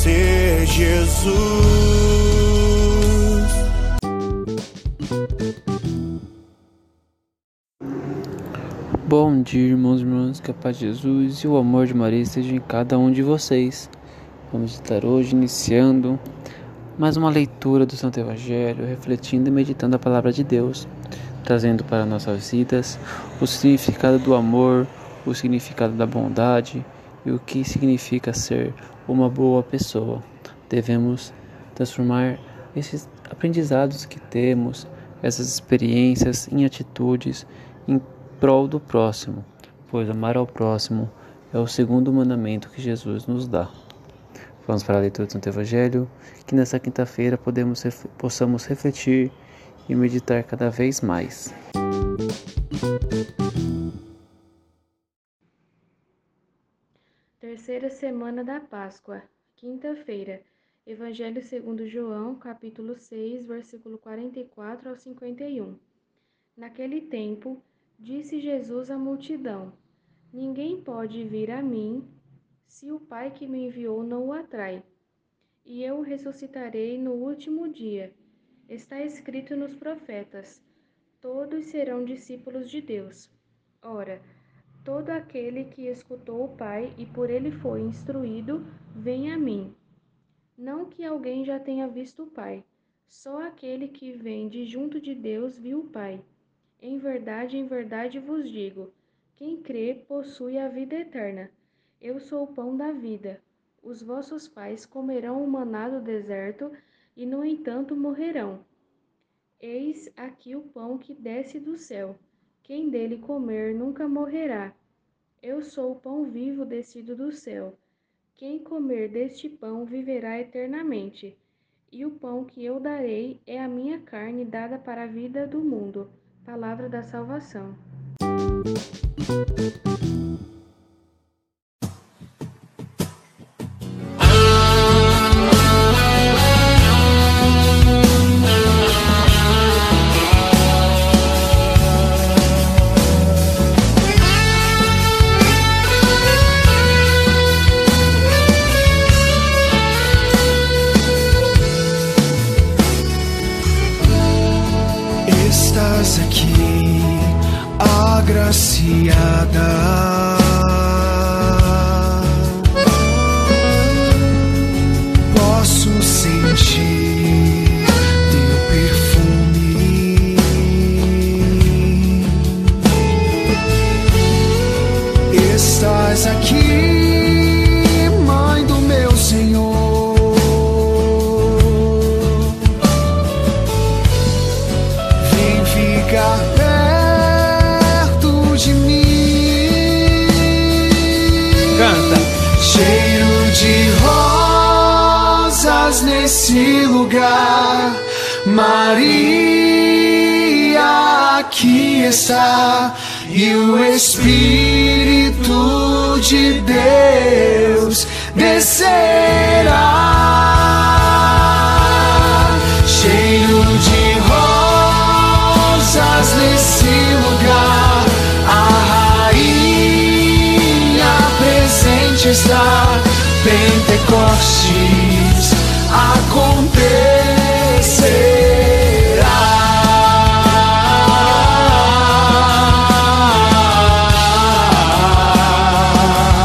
Conhecer Jesus. Bom dia, irmãos e irmãs, que a paz de Jesus e o amor de Maria estejam em cada um de vocês. Vamos estar hoje iniciando mais uma leitura do Santo Evangelho, refletindo e meditando a palavra de Deus, trazendo para nossas vidas o significado do amor, o significado da bondade e o que significa ser uma boa pessoa. Devemos transformar esses aprendizados que temos, essas experiências em atitudes em prol do próximo, pois amar ao próximo é o segundo mandamento que Jesus nos dá. Vamos para a leitura do Santo Evangelho, que nessa quinta-feira podemos possamos refletir e meditar cada vez mais. Terceira semana da Páscoa, quinta-feira. Evangelho segundo João, capítulo 6, versículo 44 ao 51. Naquele tempo, disse Jesus à multidão: Ninguém pode vir a mim se o Pai que me enviou não o atrai. E eu o ressuscitarei no último dia. Está escrito nos profetas: Todos serão discípulos de Deus. Ora, Todo aquele que escutou o Pai e por ele foi instruído, vem a mim. Não que alguém já tenha visto o Pai, só aquele que vem de junto de Deus viu o Pai. Em verdade, em verdade vos digo: quem crê possui a vida eterna. Eu sou o pão da vida. Os vossos pais comerão o maná do deserto e, no entanto, morrerão. Eis aqui o pão que desce do céu. Quem dele comer nunca morrerá. Eu sou o pão vivo descido do céu. Quem comer deste pão viverá eternamente. E o pão que eu darei é a minha carne dada para a vida do mundo. Palavra da salvação. Estás aqui, agraciada. Posso sentir teu perfume. Estás aqui, ficar perto de mim. Canta! Cheiro de rosas nesse lugar. Maria aqui está. E o Espírito de Deus descerá. Presente está. Pentecostes acontece.